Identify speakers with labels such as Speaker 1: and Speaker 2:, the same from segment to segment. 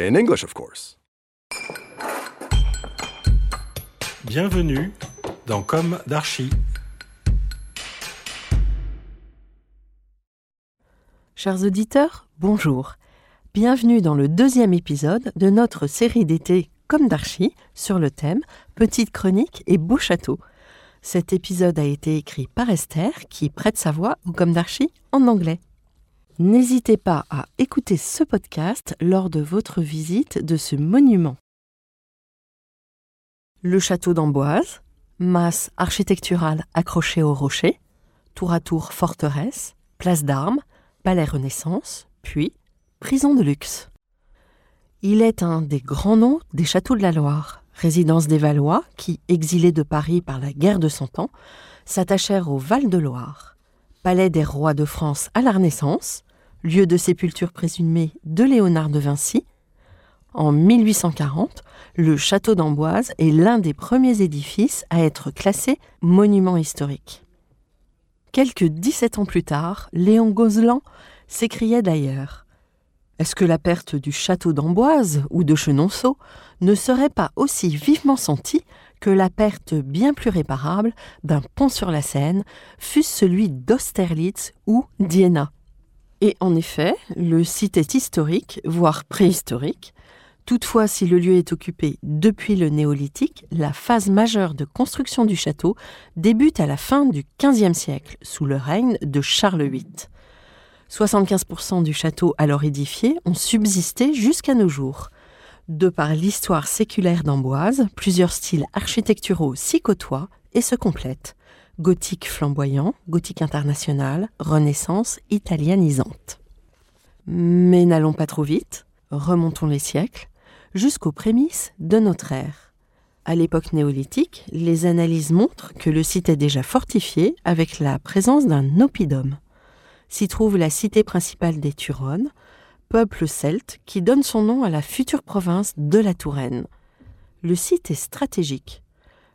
Speaker 1: In English, of course.
Speaker 2: Bienvenue dans Comme d'Archi.
Speaker 3: Chers auditeurs, bonjour. Bienvenue dans le deuxième épisode de notre série d'été comme d'archi sur le thème Petite chronique et beau château. Cet épisode a été écrit par Esther qui prête sa voix au comme d'archi en anglais. N'hésitez pas à écouter ce podcast lors de votre visite de ce monument. Le château d'Amboise, masse architecturale accrochée au rocher, tour à tour forteresse, place d'armes, palais Renaissance, puis prison de luxe. Il est un des grands noms des châteaux de la Loire, résidence des Valois qui, exilés de Paris par la guerre de Cent Ans, s'attachèrent au Val-de-Loire. Palais des rois de France à la Renaissance, lieu de sépulture présumée de Léonard de Vinci. En 1840, le château d'Amboise est l'un des premiers édifices à être classé monument historique. Quelques 17 ans plus tard, Léon Gozlan s'écriait d'ailleurs Est-ce que la perte du château d'Amboise ou de Chenonceau ne serait pas aussi vivement sentie que la perte bien plus réparable d'un pont sur la Seine, fût-ce celui d'Austerlitz ou d'Iéna? Et en effet, le site est historique, voire préhistorique. Toutefois, si le lieu est occupé depuis le néolithique, la phase majeure de construction du château débute à la fin du XVe siècle, sous le règne de Charles VIII. 75% du château alors édifié ont subsisté jusqu'à nos jours. De par l'histoire séculaire d'Amboise, plusieurs styles architecturaux s'y côtoient et se complètent. Gothique flamboyant, gothique international, renaissance italianisante. Mais n'allons pas trop vite, remontons les siècles, jusqu'aux prémices de notre ère. À l'époque néolithique, les analyses montrent que le site est déjà fortifié avec la présence d'un oppidum. S'y trouve la cité principale des Turonnes, peuple celte qui donne son nom à la future province de la Touraine. Le site est stratégique.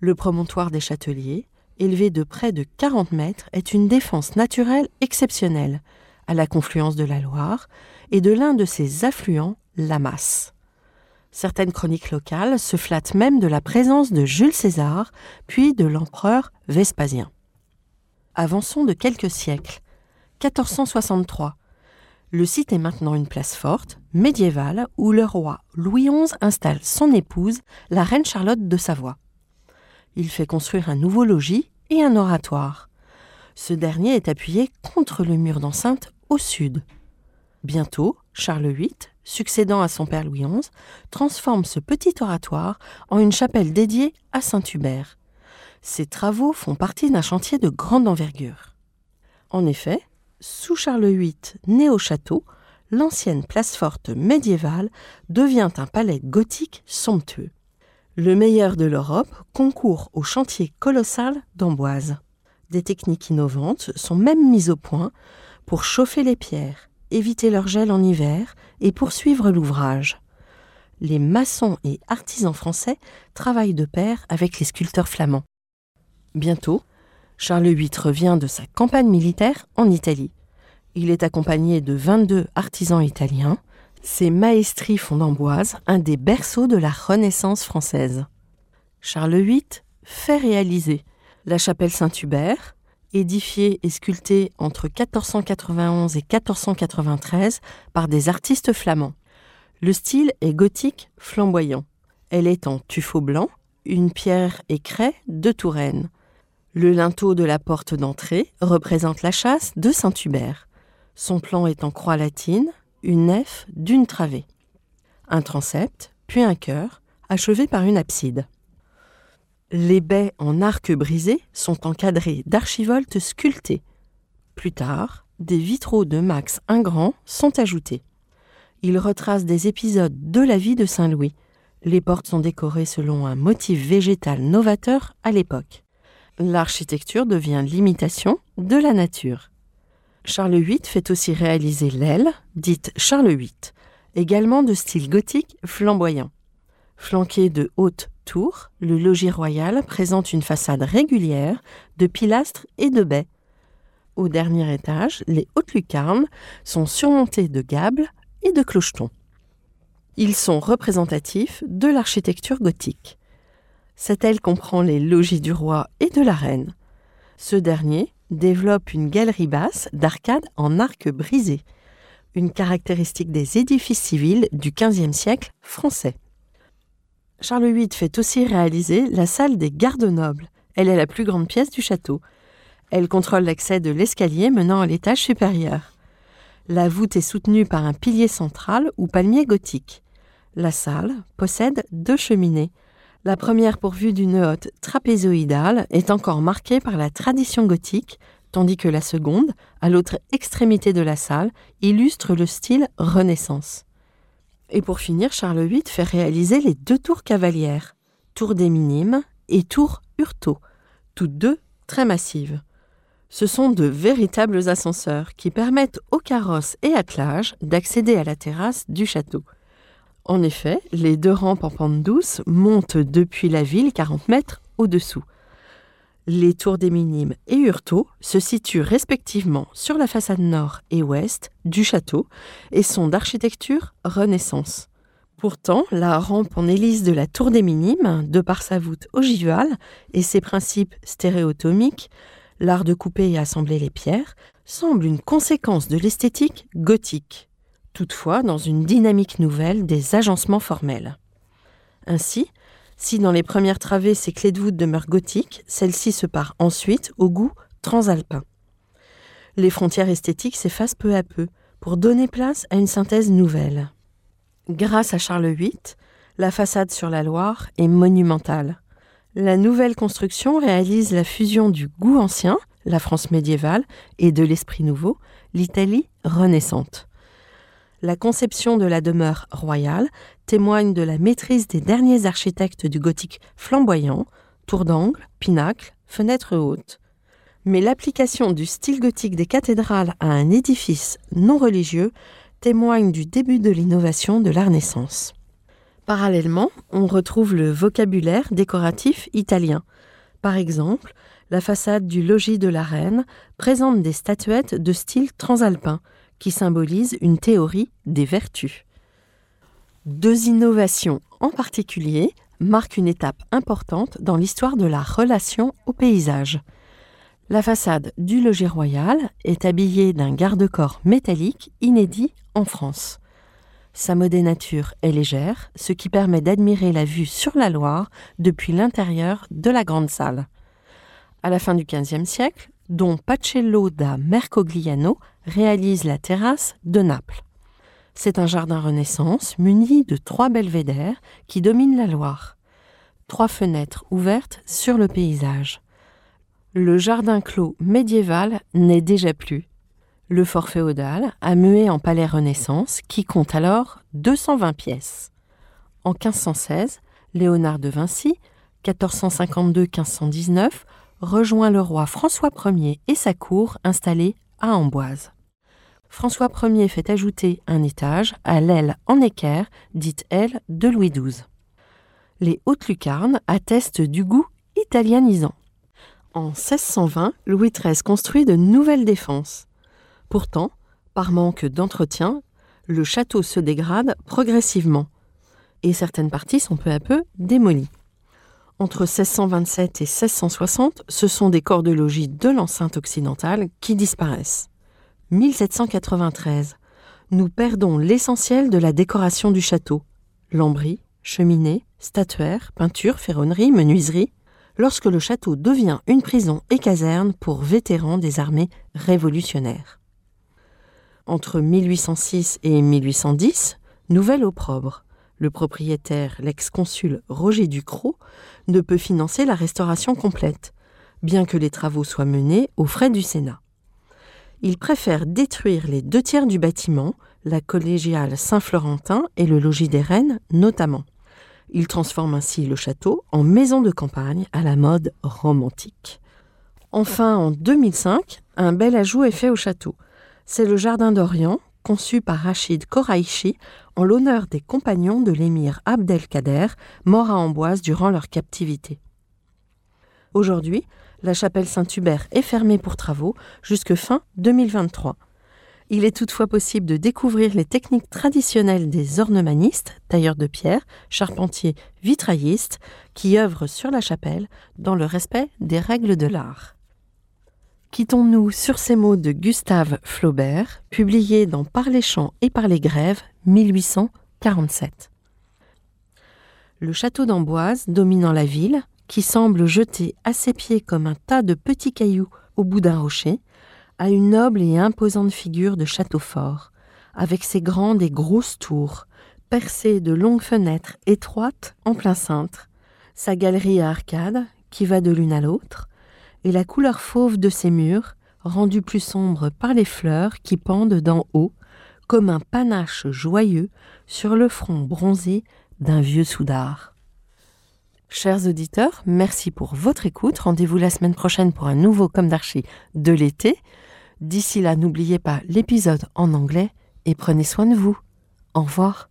Speaker 3: Le promontoire des Châteliers, élevé de près de 40 mètres, est une défense naturelle exceptionnelle, à la confluence de la Loire et de l'un de ses affluents, la Masse. Certaines chroniques locales se flattent même de la présence de Jules César, puis de l'empereur Vespasien. Avançons de quelques siècles. 1463. Le site est maintenant une place forte, médiévale, où le roi Louis XI installe son épouse, la reine Charlotte de Savoie. Il fait construire un nouveau logis et un oratoire. Ce dernier est appuyé contre le mur d'enceinte au sud. Bientôt, Charles VIII, succédant à son père Louis XI, transforme ce petit oratoire en une chapelle dédiée à Saint-Hubert. Ces travaux font partie d'un chantier de grande envergure. En effet, sous Charles VIII, né au château, l'ancienne place forte médiévale devient un palais gothique somptueux. Le meilleur de l'Europe concourt au chantier colossal d'Amboise. Des techniques innovantes sont même mises au point pour chauffer les pierres, éviter leur gel en hiver et poursuivre l'ouvrage. Les maçons et artisans français travaillent de pair avec les sculpteurs flamands. Bientôt, Charles VIII revient de sa campagne militaire en Italie. Il est accompagné de 22 artisans italiens. Ces maestries font d'Amboise un des berceaux de la Renaissance française. Charles VIII fait réaliser la chapelle Saint-Hubert édifié et sculpté entre 1491 et 1493 par des artistes flamands. Le style est gothique flamboyant. Elle est en tuffeau blanc, une pierre et craie de Touraine. Le linteau de la porte d'entrée représente la chasse de Saint-Hubert. Son plan est en croix latine, une nef d'une travée. Un transept, puis un chœur, achevé par une abside. Les baies en arc brisé sont encadrées d'archivoltes sculptées. Plus tard, des vitraux de Max Ingrand sont ajoutés. Ils retracent des épisodes de la vie de Saint-Louis. Les portes sont décorées selon un motif végétal novateur à l'époque. L'architecture devient l'imitation de la nature. Charles VIII fait aussi réaliser l'aile, dite Charles VIII, également de style gothique flamboyant. Flanqué de hautes tours, le logis royal présente une façade régulière de pilastres et de baies. Au dernier étage, les hautes lucarnes sont surmontées de gables et de clochetons. Ils sont représentatifs de l'architecture gothique. Cette aile comprend les logis du roi et de la reine. Ce dernier développe une galerie basse d'arcades en arc brisé, une caractéristique des édifices civils du XVe siècle français. Charles VIII fait aussi réaliser la salle des gardes nobles. Elle est la plus grande pièce du château. Elle contrôle l'accès de l'escalier menant à l'étage supérieur. La voûte est soutenue par un pilier central ou palmier gothique. La salle possède deux cheminées. La première pourvue d'une hotte trapézoïdale est encore marquée par la tradition gothique, tandis que la seconde, à l'autre extrémité de la salle, illustre le style Renaissance. Et pour finir, Charles VIII fait réaliser les deux tours cavalières, tour des Minimes et tour Hurto, toutes deux très massives. Ce sont de véritables ascenseurs qui permettent aux carrosses et attelages d'accéder à la terrasse du château. En effet, les deux rampes en pente douce montent depuis la ville 40 mètres au-dessous. Les tours des Minimes et Hurto se situent respectivement sur la façade nord et ouest du château et sont d'architecture Renaissance. Pourtant, la rampe en hélice de la tour des Minimes, de par sa voûte ogivale et ses principes stéréotomiques, l'art de couper et assembler les pierres, semble une conséquence de l'esthétique gothique, toutefois dans une dynamique nouvelle des agencements formels. Ainsi, si dans les premières travées ces clés de voûte demeurent gothiques, celle-ci se part ensuite au goût transalpin. Les frontières esthétiques s'effacent peu à peu pour donner place à une synthèse nouvelle. Grâce à Charles VIII, la façade sur la Loire est monumentale. La nouvelle construction réalise la fusion du goût ancien, la France médiévale, et de l'esprit nouveau, l'Italie renaissante. La conception de la demeure royale témoigne de la maîtrise des derniers architectes du gothique flamboyant, tour d'angle, pinacle, fenêtres hautes. Mais l'application du style gothique des cathédrales à un édifice non religieux témoigne du début de l'innovation de la Renaissance. Parallèlement, on retrouve le vocabulaire décoratif italien. Par exemple, la façade du logis de la reine présente des statuettes de style transalpin, qui symbolise une théorie des vertus. Deux innovations en particulier marquent une étape importante dans l'histoire de la relation au paysage. La façade du logis royal est habillée d'un garde-corps métallique inédit en France. Sa modénature est légère, ce qui permet d'admirer la vue sur la Loire depuis l'intérieur de la grande salle. À la fin du XVe siècle, dont Pacello da Mercogliano réalise la terrasse de Naples. C'est un jardin Renaissance muni de trois belvédères qui dominent la Loire. Trois fenêtres ouvertes sur le paysage. Le jardin clos médiéval n'est déjà plus. Le fort féodal a mué en palais Renaissance qui compte alors 220 pièces. En 1516, Léonard de Vinci, 1452-1519, rejoint le roi François Ier et sa cour installée à Amboise. François Ier fait ajouter un étage à l'aile en équerre, dite aile de Louis XII. Les hautes lucarnes attestent du goût italianisant. En 1620, Louis XIII construit de nouvelles défenses. Pourtant, par manque d'entretien, le château se dégrade progressivement et certaines parties sont peu à peu démolies. Entre 1627 et 1660, ce sont des corps de logis de l'enceinte occidentale qui disparaissent. 1793. Nous perdons l'essentiel de la décoration du château. Lambris, cheminées, statuaires, peintures, ferronneries, menuiseries, lorsque le château devient une prison et caserne pour vétérans des armées révolutionnaires. Entre 1806 et 1810, nouvelle opprobre. Le propriétaire, l'ex-consul Roger Ducrot, ne peut financer la restauration complète, bien que les travaux soient menés aux frais du Sénat. Il préfère détruire les deux tiers du bâtiment, la collégiale Saint-Florentin et le logis des Reines notamment. Il transforme ainsi le château en maison de campagne à la mode romantique. Enfin, en 2005, un bel ajout est fait au château. C'est le jardin d'Orient, conçu par Rachid Koraïchi en l'honneur des compagnons de l'émir Abdelkader, morts à Amboise durant leur captivité. Aujourd'hui, la chapelle Saint-Hubert est fermée pour travaux jusque fin 2023. Il est toutefois possible de découvrir les techniques traditionnelles des ornemanistes, tailleurs de pierre, charpentiers, vitraillistes, qui œuvrent sur la chapelle dans le respect des règles de l'art. Quittons-nous sur ces mots de Gustave Flaubert, publiés dans Par les champs et par les grèves, 1847. Le château d'Amboise, dominant la ville, qui semble jeté à ses pieds comme un tas de petits cailloux au bout d'un rocher, a une noble et imposante figure de château fort, avec ses grandes et grosses tours, percées de longues fenêtres étroites en plein cintre, sa galerie à arcades qui va de l'une à l'autre, et la couleur fauve de ses murs, rendue plus sombre par les fleurs qui pendent d'en haut, comme un panache joyeux sur le front bronzé d'un vieux soudard. Chers auditeurs, merci pour votre écoute. Rendez-vous la semaine prochaine pour un nouveau Comme d'Archie de l'été. D'ici là, n'oubliez pas l'épisode en anglais et prenez soin de vous. Au revoir.